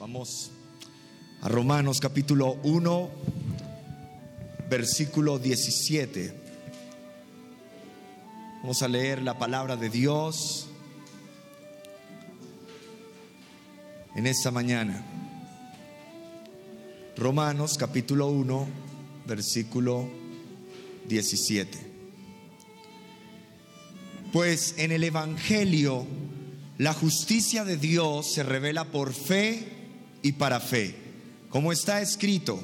Vamos a Romanos capítulo 1, versículo 17. Vamos a leer la palabra de Dios en esta mañana. Romanos capítulo 1, versículo 17. Pues en el Evangelio la justicia de Dios se revela por fe y para fe, como está escrito,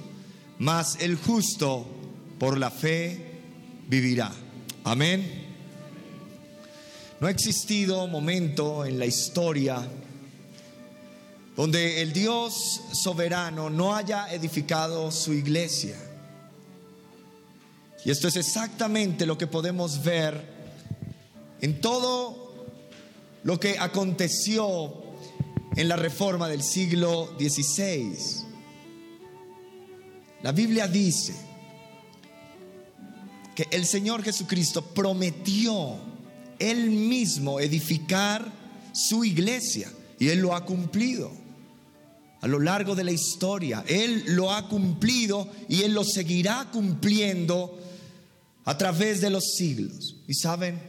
mas el justo por la fe vivirá. Amén. No ha existido momento en la historia donde el Dios soberano no haya edificado su iglesia. Y esto es exactamente lo que podemos ver en todo lo que aconteció en la reforma del siglo XVI. La Biblia dice que el Señor Jesucristo prometió él mismo edificar su iglesia y Él lo ha cumplido a lo largo de la historia. Él lo ha cumplido y Él lo seguirá cumpliendo a través de los siglos. Y saben,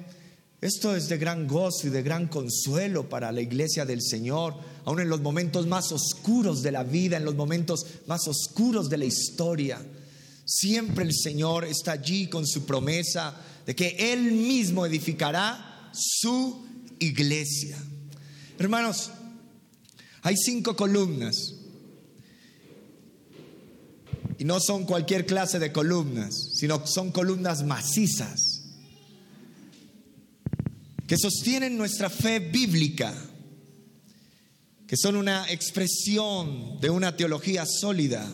esto es de gran gozo y de gran consuelo para la iglesia del Señor, aun en los momentos más oscuros de la vida, en los momentos más oscuros de la historia. Siempre el Señor está allí con su promesa de que Él mismo edificará su iglesia. Hermanos, hay cinco columnas. Y no son cualquier clase de columnas, sino son columnas macizas que sostienen nuestra fe bíblica, que son una expresión de una teología sólida.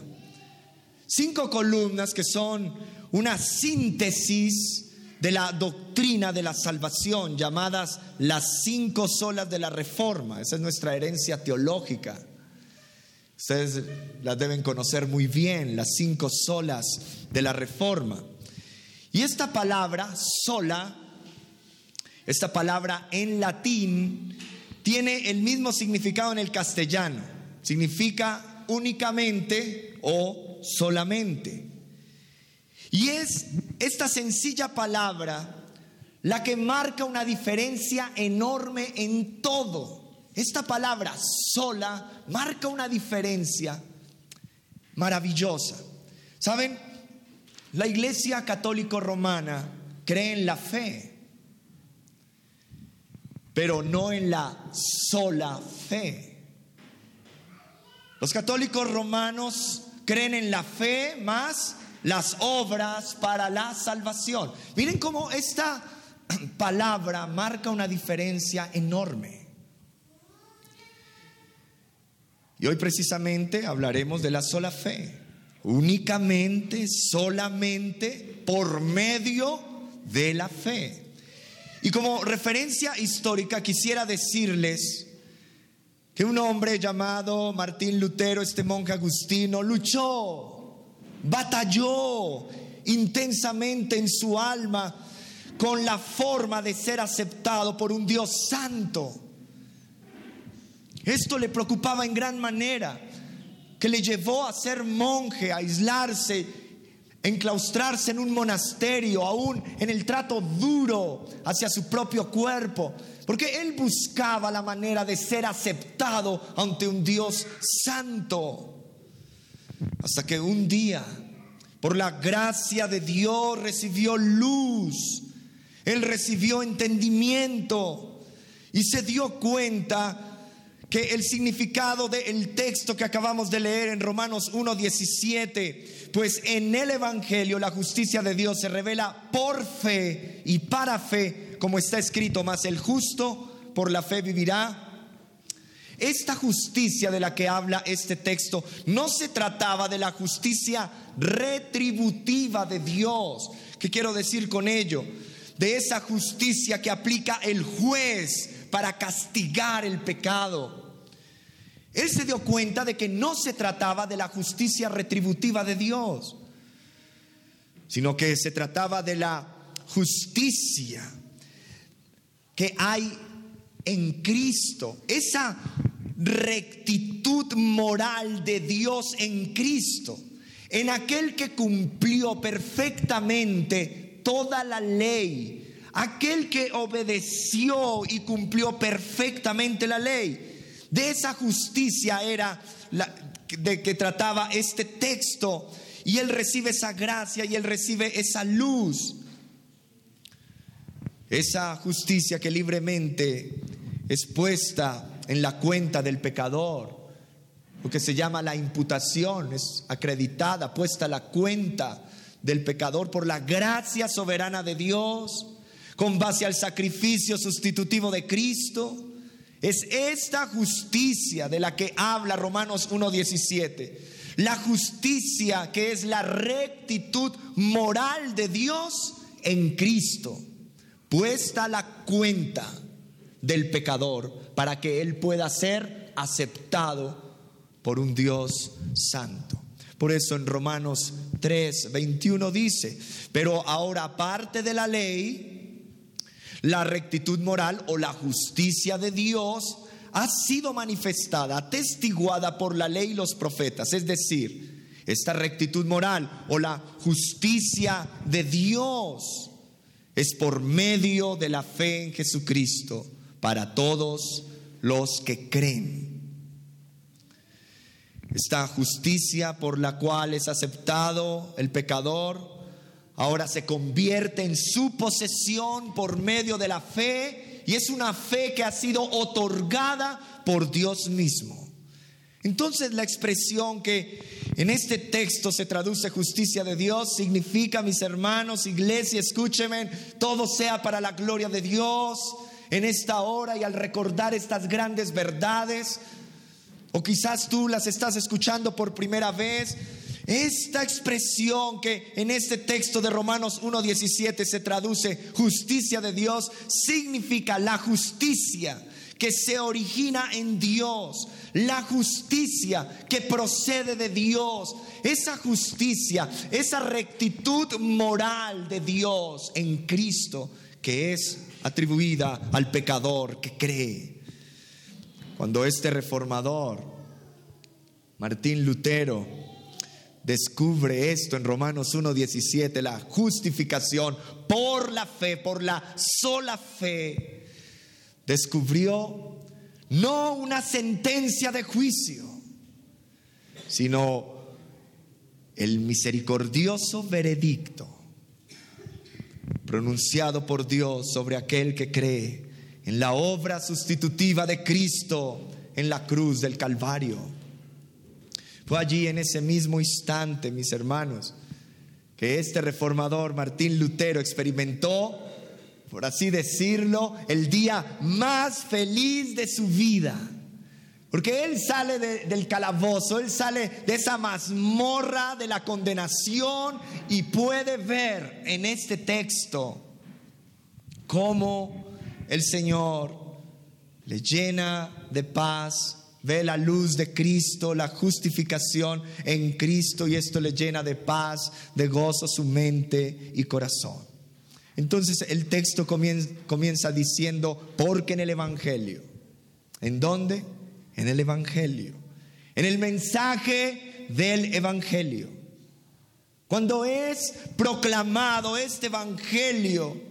Cinco columnas que son una síntesis de la doctrina de la salvación, llamadas las cinco solas de la reforma. Esa es nuestra herencia teológica. Ustedes las deben conocer muy bien, las cinco solas de la reforma. Y esta palabra, sola, esta palabra en latín, tiene el mismo significado en el castellano. Significa únicamente o solamente. Y es esta sencilla palabra la que marca una diferencia enorme en todo. Esta palabra sola marca una diferencia maravillosa. ¿Saben? La Iglesia Católico Romana cree en la fe, pero no en la sola fe. Los católicos romanos creen en la fe más las obras para la salvación. Miren cómo esta palabra marca una diferencia enorme. Y hoy precisamente hablaremos de la sola fe, únicamente, solamente por medio de la fe. Y como referencia histórica quisiera decirles que un hombre llamado Martín Lutero, este monje agustino, luchó batalló intensamente en su alma con la forma de ser aceptado por un Dios santo. Esto le preocupaba en gran manera, que le llevó a ser monje, a aislarse, enclaustrarse en un monasterio, aún en el trato duro hacia su propio cuerpo, porque él buscaba la manera de ser aceptado ante un Dios santo. Hasta que un día, por la gracia de Dios, recibió luz. Él recibió entendimiento y se dio cuenta que el significado del texto que acabamos de leer en Romanos 1.17, pues en el Evangelio la justicia de Dios se revela por fe y para fe, como está escrito, más el justo por la fe vivirá esta justicia de la que habla este texto no se trataba de la justicia retributiva de Dios. ¿Qué quiero decir con ello? De esa justicia que aplica el juez para castigar el pecado. Él se dio cuenta de que no se trataba de la justicia retributiva de Dios, sino que se trataba de la justicia que hay en Cristo. Esa rectitud moral de Dios en Cristo, en aquel que cumplió perfectamente toda la ley, aquel que obedeció y cumplió perfectamente la ley. De esa justicia era la, de que trataba este texto y él recibe esa gracia y él recibe esa luz. Esa justicia que libremente es puesta en la cuenta del pecador, lo que se llama la imputación, es acreditada, puesta la cuenta del pecador por la gracia soberana de Dios, con base al sacrificio sustitutivo de Cristo. Es esta justicia de la que habla Romanos 1.17. La justicia que es la rectitud moral de Dios en Cristo, puesta a la cuenta del pecador para que él pueda ser aceptado por un Dios santo. Por eso en Romanos 3, 21 dice, pero ahora aparte de la ley, la rectitud moral o la justicia de Dios ha sido manifestada, atestiguada por la ley y los profetas. Es decir, esta rectitud moral o la justicia de Dios es por medio de la fe en Jesucristo para todos los que creen. Esta justicia por la cual es aceptado el pecador ahora se convierte en su posesión por medio de la fe y es una fe que ha sido otorgada por Dios mismo. Entonces la expresión que en este texto se traduce justicia de Dios significa, mis hermanos, iglesia, escúcheme, todo sea para la gloria de Dios en esta hora y al recordar estas grandes verdades, o quizás tú las estás escuchando por primera vez, esta expresión que en este texto de Romanos 1.17 se traduce justicia de Dios, significa la justicia que se origina en Dios, la justicia que procede de Dios, esa justicia, esa rectitud moral de Dios en Cristo que es atribuida al pecador que cree. Cuando este reformador, Martín Lutero, descubre esto en Romanos 1.17, la justificación por la fe, por la sola fe, descubrió no una sentencia de juicio, sino el misericordioso veredicto pronunciado por Dios sobre aquel que cree en la obra sustitutiva de Cristo en la cruz del Calvario. Fue allí en ese mismo instante, mis hermanos, que este reformador Martín Lutero experimentó, por así decirlo, el día más feliz de su vida. Porque Él sale del calabozo, Él sale de esa mazmorra de la condenación y puede ver en este texto cómo el Señor le llena de paz, ve la luz de Cristo, la justificación en Cristo y esto le llena de paz, de gozo su mente y corazón. Entonces el texto comienza, comienza diciendo, porque en el Evangelio, ¿en dónde? en el Evangelio, en el mensaje del Evangelio. Cuando es proclamado este Evangelio,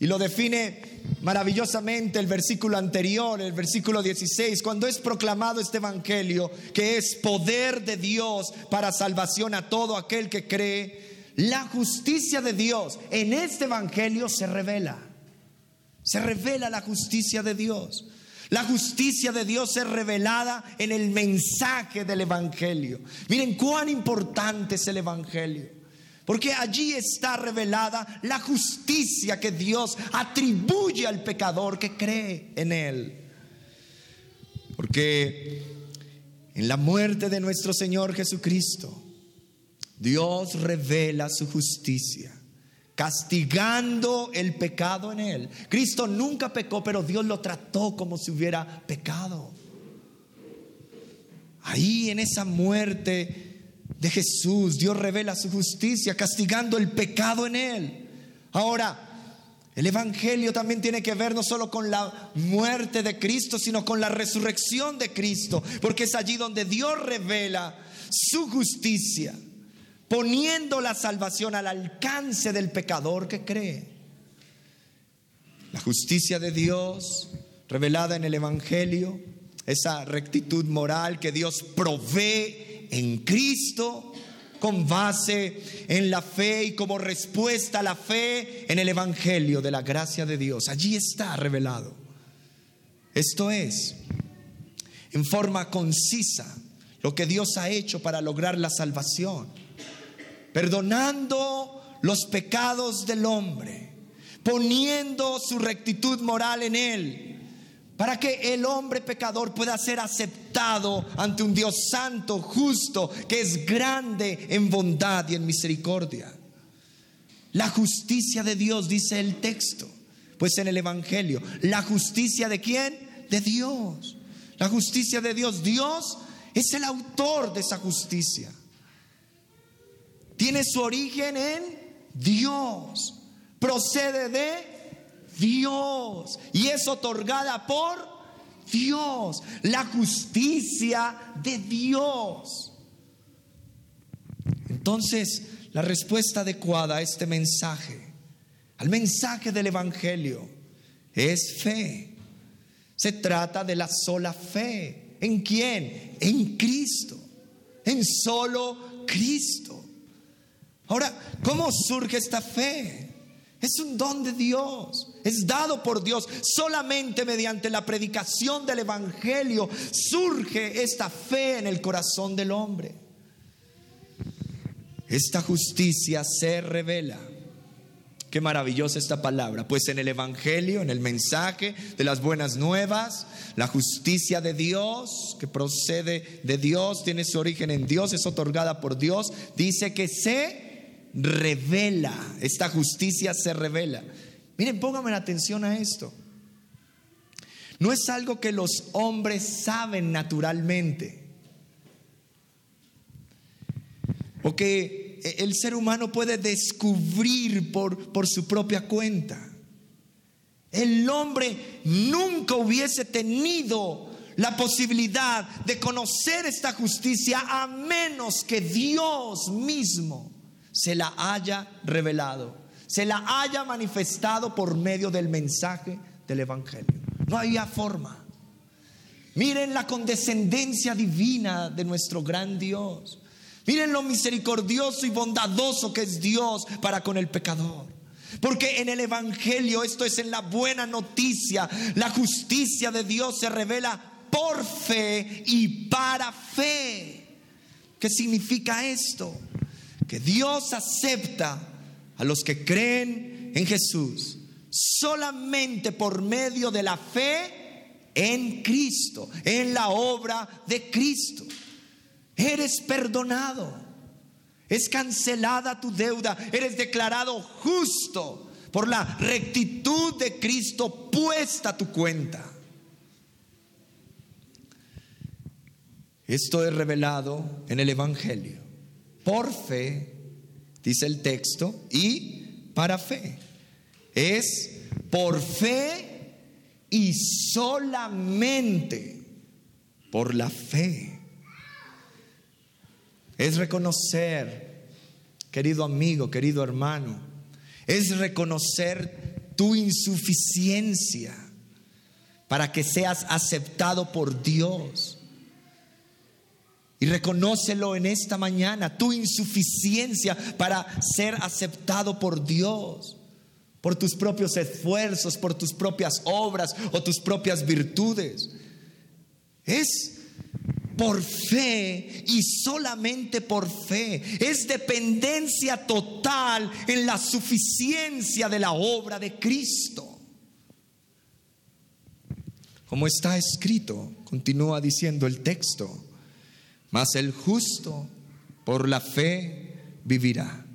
y lo define maravillosamente el versículo anterior, el versículo 16, cuando es proclamado este Evangelio, que es poder de Dios para salvación a todo aquel que cree, la justicia de Dios en este Evangelio se revela. Se revela la justicia de Dios. La justicia de Dios es revelada en el mensaje del Evangelio. Miren cuán importante es el Evangelio. Porque allí está revelada la justicia que Dios atribuye al pecador que cree en Él. Porque en la muerte de nuestro Señor Jesucristo, Dios revela su justicia castigando el pecado en él. Cristo nunca pecó, pero Dios lo trató como si hubiera pecado. Ahí en esa muerte de Jesús, Dios revela su justicia, castigando el pecado en él. Ahora, El Evangelio también tiene que ver no solo con la muerte de Cristo, sino con la resurrección de Cristo, porque es allí donde Dios revela su justicia, poniendo la salvación al alcance del pecador que cree. La justicia de Dios revelada en el Evangelio, esa rectitud moral que Dios provee en Cristo con base en la fe y como respuesta a la fe en el Evangelio de la gracia de Dios. Allí está revelado. Esto es, en forma concisa, lo que Dios ha hecho para lograr la salvación, perdonando los pecados del hombre, poniendo su rectitud moral en él, para que el hombre pecador pueda ser aceptado ante un Dios santo, justo, que es grande en bondad y en misericordia. La justicia de Dios, dice el texto, pues en el Evangelio, la justicia de quién? De Dios. La justicia de Dios. Dios es el autor de esa justicia. Tiene su origen en Dios. Procede de Dios. Y es otorgada por Dios. La justicia de Dios. Entonces, la respuesta adecuada a este mensaje, al mensaje del Evangelio, es fe. Se trata de la sola fe ¿En quién? En Cristo. En solo Cristo. Ahora, ¿cómo surge esta fe? Es un don de Dios, es dado por Dios. Solamente mediante la predicación del Evangelio surge esta fe en el corazón del hombre. Esta justicia se revela Qué maravillosa esta palabra. Pues en el Evangelio, en el mensaje de las buenas nuevas, la justicia de Dios, que procede de Dios, tiene su origen en Dios, es otorgada por Dios, dice que se revela. Esta justicia se revela. Miren, pónganme atención a esto. No es algo que los hombres saben naturalmente. O que el ser humano puede descubrir por, por su propia cuenta. El hombre nunca hubiese tenido la posibilidad de conocer esta justicia a menos que Dios mismo se la haya revelado, se la haya manifestado por medio del mensaje del Evangelio. No había forma. Miren la condescendencia divina de nuestro gran Dios. Miren lo misericordioso y bondadoso que es Dios para con el pecador. Porque en el Evangelio, esto es en la buena noticia, la justicia de Dios se revela por fe y para fe. ¿Qué significa esto? Que Dios acepta a los que creen en Jesús solamente por medio de la fe en Cristo, en la obra de Cristo. Eres perdonado. Es cancelada tu deuda. Eres declarado justo por la rectitud de Cristo puesta a tu cuenta. Esto es revelado en el Evangelio. Por fe, dice el texto, y para fe. Es por fe y solamente por la fe es reconocer, querido amigo, querido hermano, es reconocer tu insuficiencia para que seas aceptado por Dios. Y reconócelo en esta mañana, tu insuficiencia para ser aceptado por Dios, por tus propios esfuerzos, por tus propias obras o tus propias virtudes. Es por fe y solamente por fe. Es dependencia total en la suficiencia de la obra de Cristo. Como está escrito, continúa diciendo el texto, mas el justo por la fe vivirá.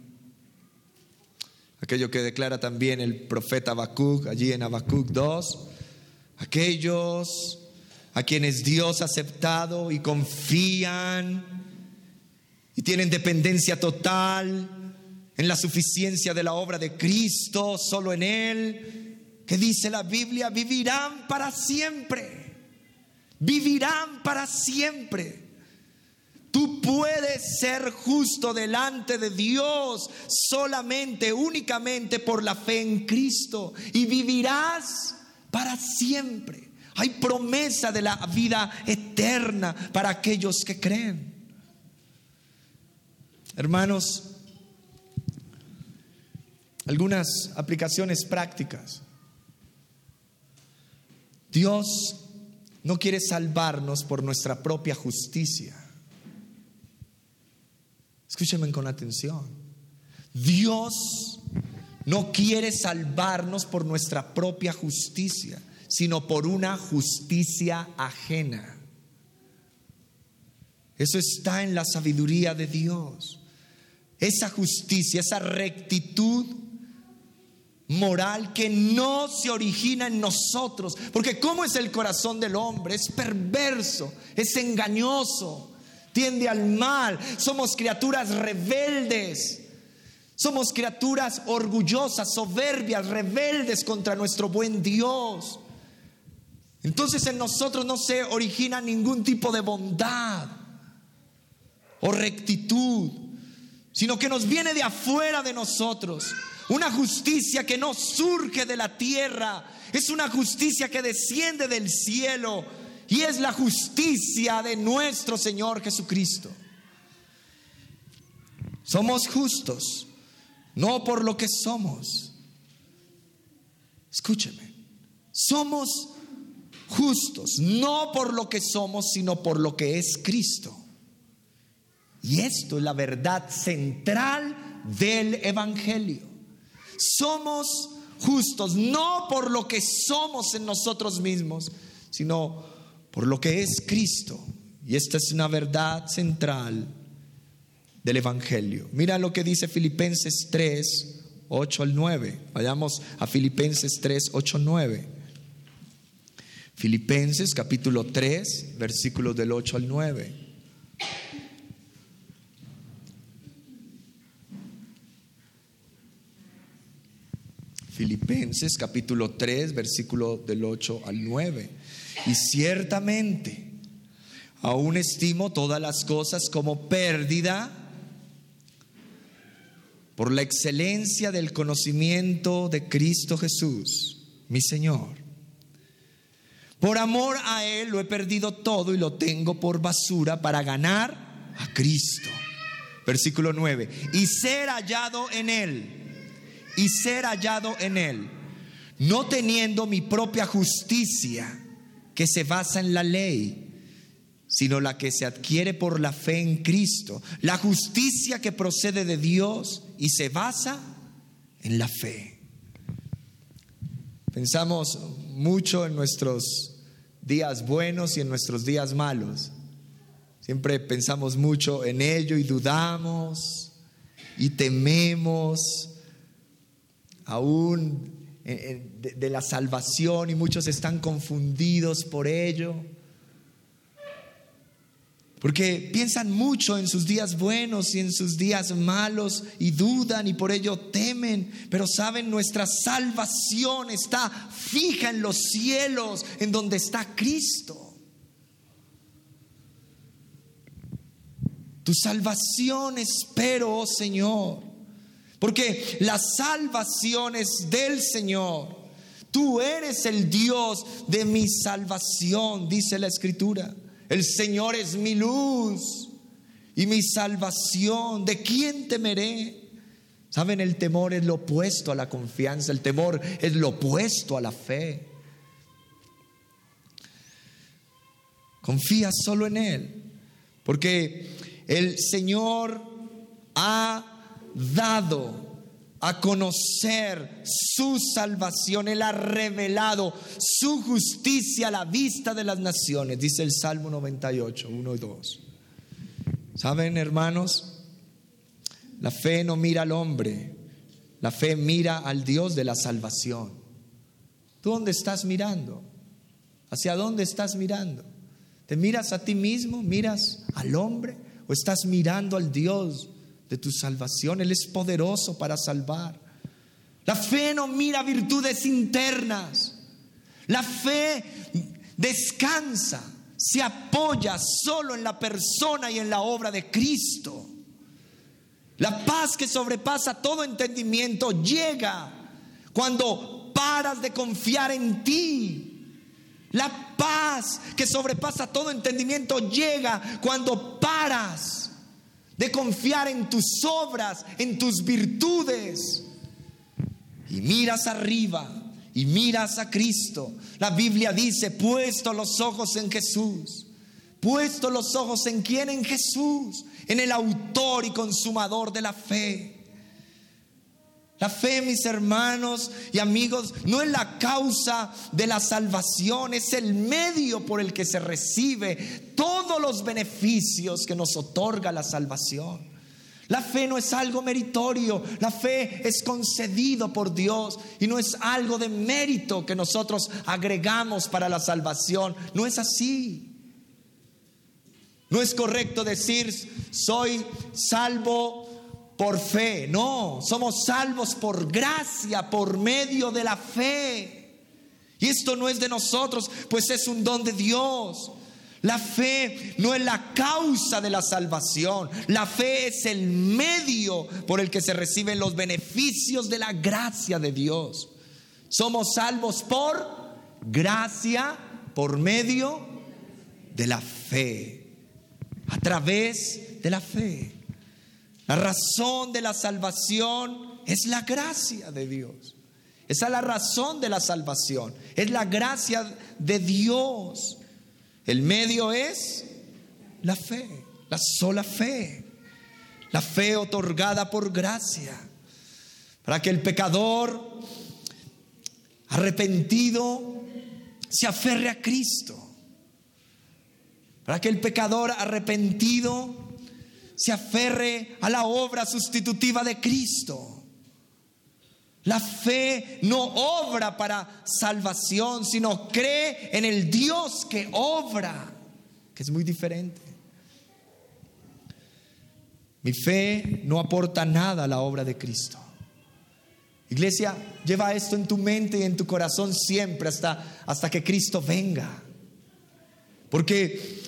Aquello que declara también el profeta Habacuc allí en Habacuc 2, aquellos a quienes Dios ha aceptado y confían y tienen dependencia total en la suficiencia de la obra de Cristo, solo en Él, que dice la Biblia, vivirán para siempre. Vivirán para siempre. Tú puedes ser justo delante de Dios solamente, únicamente por la fe en Cristo y vivirás para siempre. Hay promesa de la vida eterna para aquellos que creen. Hermanos, algunas aplicaciones prácticas. Dios no quiere salvarnos por nuestra propia justicia. Escúchenme con atención. Dios no quiere salvarnos por nuestra propia justicia, sino por una justicia ajena. Eso está en la sabiduría de Dios. Esa justicia, esa rectitud moral que no se origina en nosotros. Porque ¿cómo es el corazón del hombre? Es perverso, es engañoso tiende al mal, somos criaturas rebeldes. Somos criaturas orgullosas, soberbias, rebeldes contra nuestro buen Dios. Entonces en nosotros no se origina ningún tipo de bondad o rectitud, sino que nos viene de afuera de nosotros. Una justicia que no surge de la tierra, es una justicia que desciende del cielo y es la justicia de nuestro Señor Jesucristo. Somos justos, no por lo que somos. Escúcheme, somos justos, no por lo que somos, sino por lo que es Cristo. Y esto es la verdad central del Evangelio. Somos justos, no por lo que somos en nosotros mismos, sino por lo que es Cristo. Y esta es una verdad central del Evangelio. Mira lo que dice Filipenses 3, 8 al 9. Vayamos a Filipenses 3, 8 al 9. Filipenses capítulo 3, versículos del 8 al 9. Filipenses capítulo 3, versículo del 8 al 9. Y ciertamente, aún estimo todas las cosas como pérdida por la excelencia del conocimiento de Cristo Jesús, mi Señor. Por amor a Él lo he perdido todo y lo tengo por basura para ganar a Cristo. Versículo 9. Y ser hallado en Él. Y ser hallado en Él. No teniendo mi propia justicia que se basa en la ley, sino la que se adquiere por la fe en Cristo, la justicia que procede de Dios y se basa en la fe. Pensamos mucho en nuestros días buenos y en nuestros días malos. Siempre pensamos mucho en ello y dudamos y tememos aún de, la salvación y muchos están confundidos por ello. Porque piensan mucho en sus días buenos y en sus días malos y dudan y por ello temen. Pero saben, nuestra salvación está fija en los cielos, en donde está Cristo. Tu salvación espero, oh Señor. Porque la salvación es del Señor. Tú eres el Dios de mi salvación, dice la Escritura. El Señor es mi luz y mi salvación. ¿De quién temeré? Saben, el temor es lo opuesto a la confianza, el temor es lo opuesto a la fe. Confía solo en Él, porque el Señor ha dado a conocer su salvación, Él ha revelado su justicia a la vista de las naciones, dice el Salmo 98, 1 y 2. ¿Saben, hermanos? La fe no mira al hombre, la fe mira al Dios de la salvación. ¿Tú dónde estás mirando? ¿Hacia dónde estás mirando? ¿Te miras a ti mismo? ¿Miras al hombre? ¿O estás mirando al Dios de tu salvación. Él es poderoso para salvar. La fe no mira virtudes internas. La fe descansa, se apoya solo en la persona y en la obra de Cristo. La paz que sobrepasa todo entendimiento llega cuando paras de confiar en ti. La paz que sobrepasa todo entendimiento llega cuando paras de confiar en tus obras, en tus virtudes. Y miras arriba y miras a Cristo. La Biblia dice, puesto los ojos en Jesús. Puesto los ojos en quién? En Jesús, en el autor y consumador de la fe. La fe, mis hermanos y amigos, no es la causa de la salvación, es el medio por el que se recibe todos los beneficios que nos otorga la salvación. La fe no es algo meritorio, la fe es concedido por Dios y no es algo de mérito que nosotros agregamos para la salvación. No es así. No es correcto decir soy salvo por fe. No, somos salvos por gracia, por medio de la fe. Y esto no es de nosotros, pues es un don de Dios. La fe no es la causa de la salvación. La fe es el medio por el que se reciben los beneficios de la gracia de Dios. Somos salvos por gracia, por medio de la fe. A través de la fe. La razón de la salvación es la gracia de Dios. Esa es la razón de la salvación. Es la gracia de Dios. El medio es la fe, la sola fe. La fe otorgada por gracia. Para que el pecador arrepentido se aferre a Cristo. Para que el pecador arrepentido se aferre a la obra sustitutiva de Cristo. La fe no obra para salvación, sino cree en el Dios que obra, que es muy diferente. Mi fe no aporta nada a la obra de Cristo. Iglesia, lleva esto en tu mente y en tu corazón siempre hasta, hasta que Cristo venga. Porque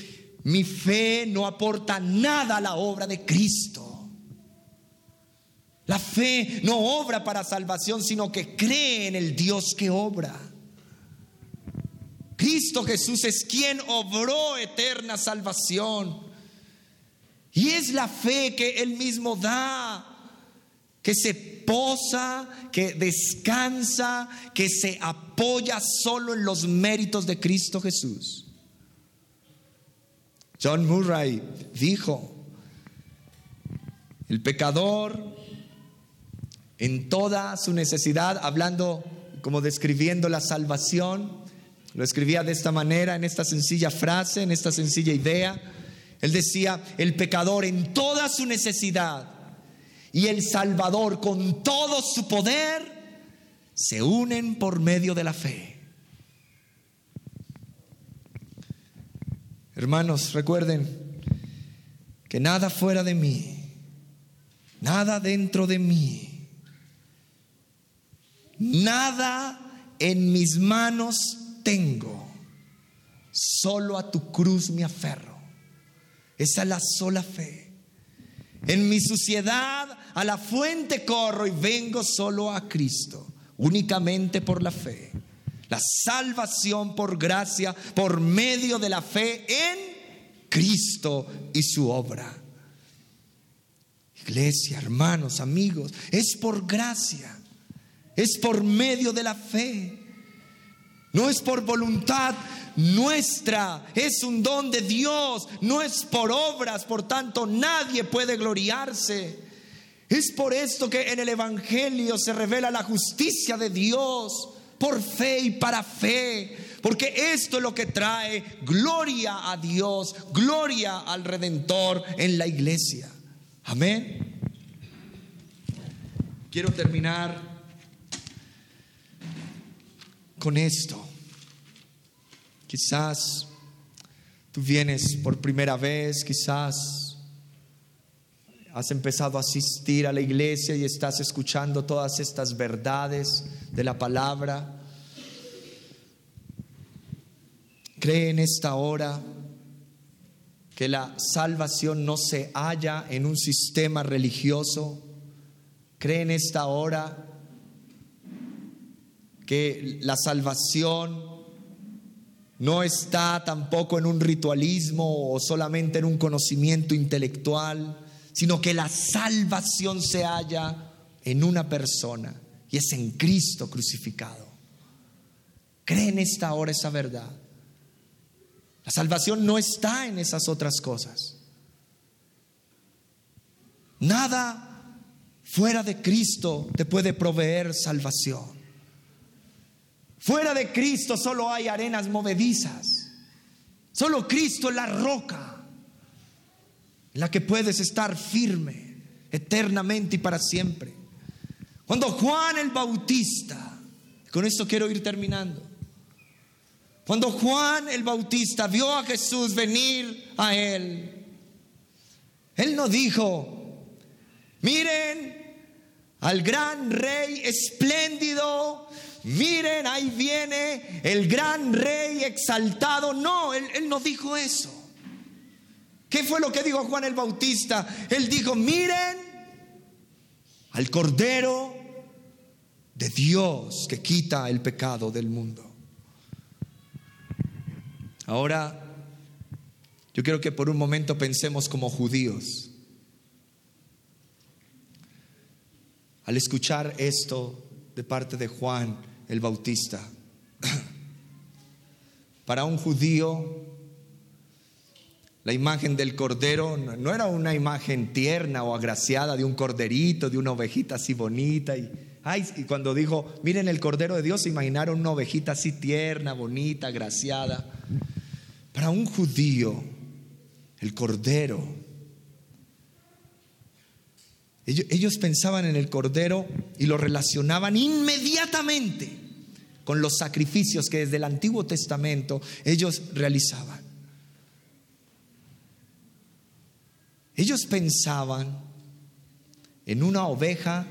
mi fe no aporta nada a la obra de Cristo. La fe no obra para salvación, sino que cree en el Dios que obra. Cristo Jesús es quien obró eterna salvación. Y es la fe que Él mismo da, que se posa, que descansa, que se apoya solo en los méritos de Cristo Jesús. John Murray dijo, el pecador en toda su necesidad, hablando como describiendo la salvación, lo escribía de esta manera, en esta sencilla frase, en esta sencilla idea. Él decía, el pecador en toda su necesidad y el Salvador con todo su poder se unen por medio de la fe. Hermanos, recuerden que nada fuera de mí, nada dentro de mí, nada en mis manos tengo, solo a tu cruz me aferro. Esa es la sola fe. En mi suciedad a la fuente corro y vengo solo a Cristo, únicamente por la fe la salvación por gracia, por medio de la fe en Cristo y su obra. Iglesia, hermanos, amigos, es por gracia, es por medio de la fe. No es por voluntad nuestra, es un don de Dios, no es por obras, por tanto nadie puede gloriarse. Es por esto que en el Evangelio se revela la justicia de Dios por fe y para fe, porque esto es lo que trae gloria a Dios, gloria al Redentor en la iglesia. Amén. Quiero terminar con esto. Quizás tú vienes por primera vez, quizás has empezado a asistir a la iglesia y estás escuchando todas estas verdades de la palabra. Cree en esta hora que la salvación no se halla en un sistema religioso. Cree en esta hora que la salvación no está tampoco en un ritualismo o solamente en un conocimiento intelectual, sino que la salvación se halla en una persona y es en Cristo crucificado. Cree en esta hora esa verdad. La salvación no está en esas otras cosas. Nada fuera de Cristo te puede proveer salvación. Fuera de Cristo solo hay arenas movedizas. Solo Cristo es la roca en la que puedes estar firme eternamente y para siempre. Cuando Juan el Bautista, con esto quiero ir terminando, cuando Juan el Bautista vio a Jesús venir a él, él no dijo, miren al gran rey espléndido, miren, ahí viene el gran rey exaltado. No, él, él, no dijo eso. ¿Qué fue lo que dijo Juan el Bautista? Él dijo, miren al Cordero de Dios que quita el pecado del mundo. Ahora, yo quiero que por un momento pensemos como judíos. Al escuchar esto de parte de Juan el Bautista, para un judío, la imagen del cordero no era una imagen tierna o agraciada de un corderito, de una ovejita así bonita. Y, ay, y cuando dijo, miren el cordero de Dios, se imaginaron una ovejita así tierna, bonita, agraciada. Para un judío, el cordero, ellos, ellos, pensaban en el cordero y lo relacionaban inmediatamente con los sacrificios que desde el Antiguo Testamento ellos realizaban. Ellos pensaban en una oveja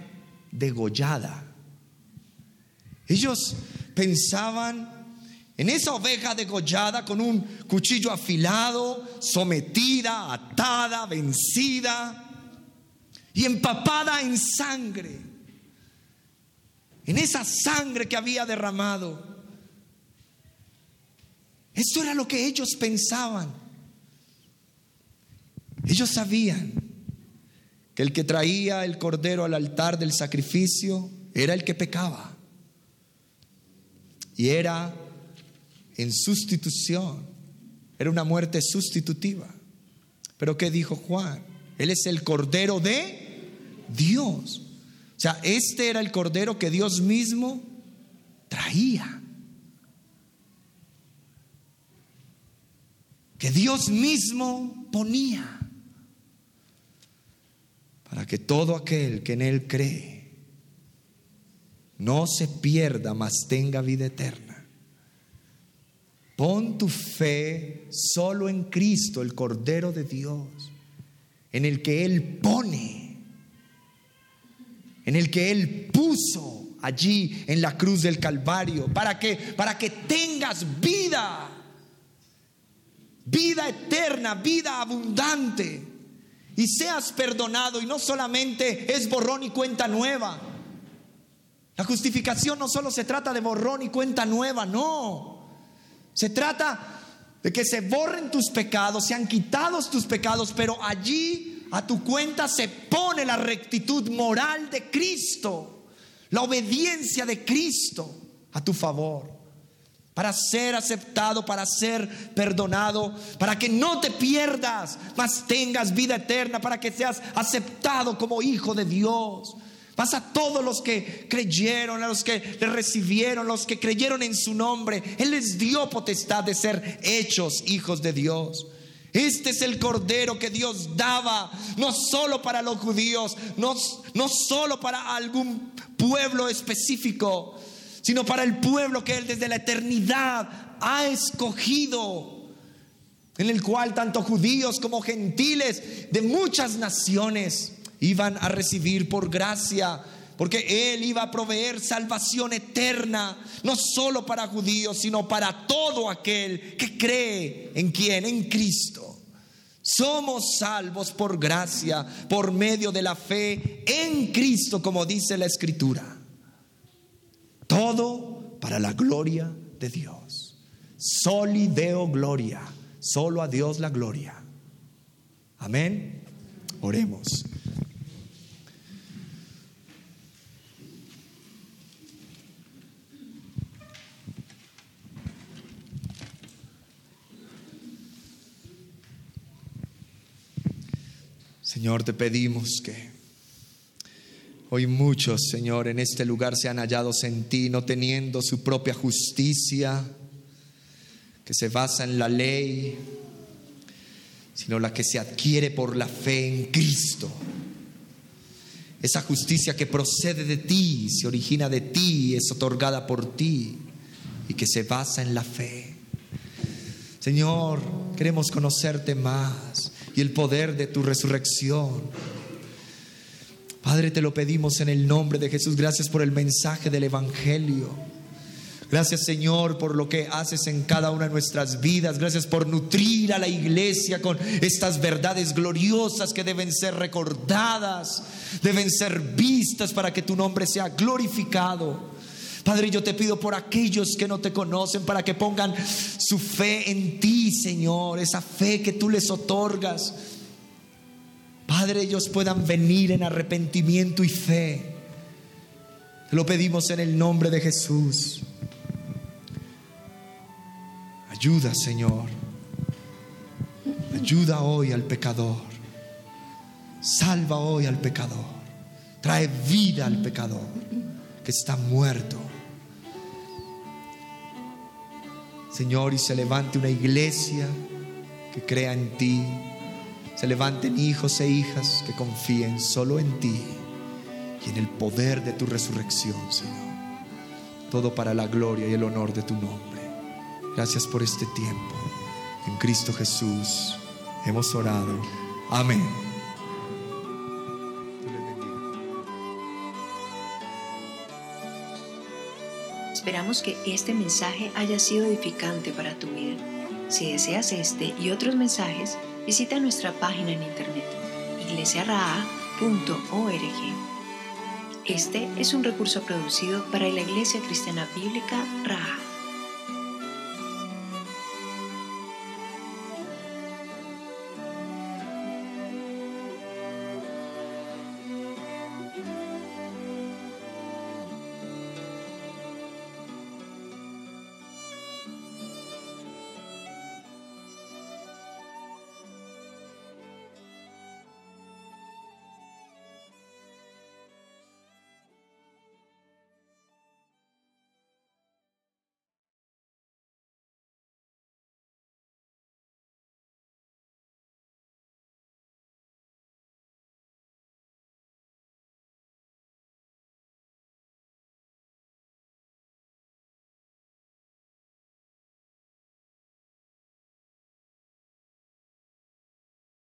degollada. Ellos pensaban en esa oveja degollada con un cuchillo afilado, sometida, atada, vencida y empapada en sangre. En esa sangre que había derramado. Esto era lo que ellos pensaban. Ellos sabían que el que traía el cordero al altar del sacrificio era el que pecaba. Y era en sustitución. Era una muerte sustitutiva. Pero ¿qué dijo Juan? Él es el cordero de Dios. O sea, este era el cordero que Dios mismo traía. Que Dios mismo ponía. Para que todo aquel que en Él cree no se pierda, mas tenga vida eterna. Pon tu fe solo en Cristo, el Cordero de Dios, en el que Él pone, en el que Él puso allí en la cruz del Calvario, para que, para que tengas vida, vida eterna, vida abundante, y seas perdonado, y no solamente es borrón y cuenta nueva. La justificación no solo se trata de borrón y cuenta nueva, no. Se trata de que se borren tus pecados, sean quitados tus pecados, pero allí a tu cuenta se pone la rectitud moral de Cristo, la obediencia de Cristo a tu favor, para ser aceptado, para ser perdonado, para que no te pierdas, mas tengas vida eterna, para que seas aceptado como hijo de Dios. Vas a todos los que creyeron, a los que le recibieron, los que creyeron en su nombre. Él les dio potestad de ser hechos hijos de Dios. Este es el cordero que Dios daba, no solo para los judíos, no, no solo para algún pueblo específico, sino para el pueblo que Él desde la eternidad ha escogido, en el cual tanto judíos como gentiles de muchas naciones iban a recibir por gracia, porque Él iba a proveer salvación eterna, no solo para judíos, sino para todo aquel que cree en quien, en Cristo. Somos salvos por gracia, por medio de la fe en Cristo, como dice la Escritura. Todo para la gloria de Dios. Soli Deo gloria. Solo a Dios la gloria. Amén. Oremos. Señor, te pedimos que hoy muchos, Señor, en este lugar se han hallado en ti, no teniendo su propia justicia, que se basa en la ley, sino la que se adquiere por la fe en Cristo. Esa justicia que procede de ti, se origina de ti, es otorgada por ti y que se basa en la fe. Señor, queremos conocerte más y el poder de tu resurrección. Padre, te lo pedimos en el nombre de Jesús. Gracias por el mensaje del Evangelio. Gracias Señor por lo que haces en cada una de nuestras vidas. Gracias por nutrir a la iglesia con estas verdades gloriosas que deben ser recordadas, deben ser vistas para que tu nombre sea glorificado. Padre, yo te pido por aquellos que no te conocen para que pongan su fe en ti, Señor, esa fe que tú les otorgas. Padre, ellos puedan venir en arrepentimiento y fe. Te lo pedimos en el nombre de Jesús. Ayuda, Señor. Ayuda hoy al pecador. Salva hoy al pecador. Trae vida al pecador que está muerto. Señor, y se levante una iglesia que crea en ti. Se levanten hijos e hijas que confíen solo en ti y en el poder de tu resurrección, Señor. Todo para la gloria y el honor de tu nombre. Gracias por este tiempo. En Cristo Jesús hemos orado. Amén. Esperamos que este mensaje haya sido edificante para tu vida. Si deseas este y otros mensajes, visita nuestra página en internet iglesiaraa.org. Este es un recurso producido para la Iglesia Cristiana Bíblica Raha.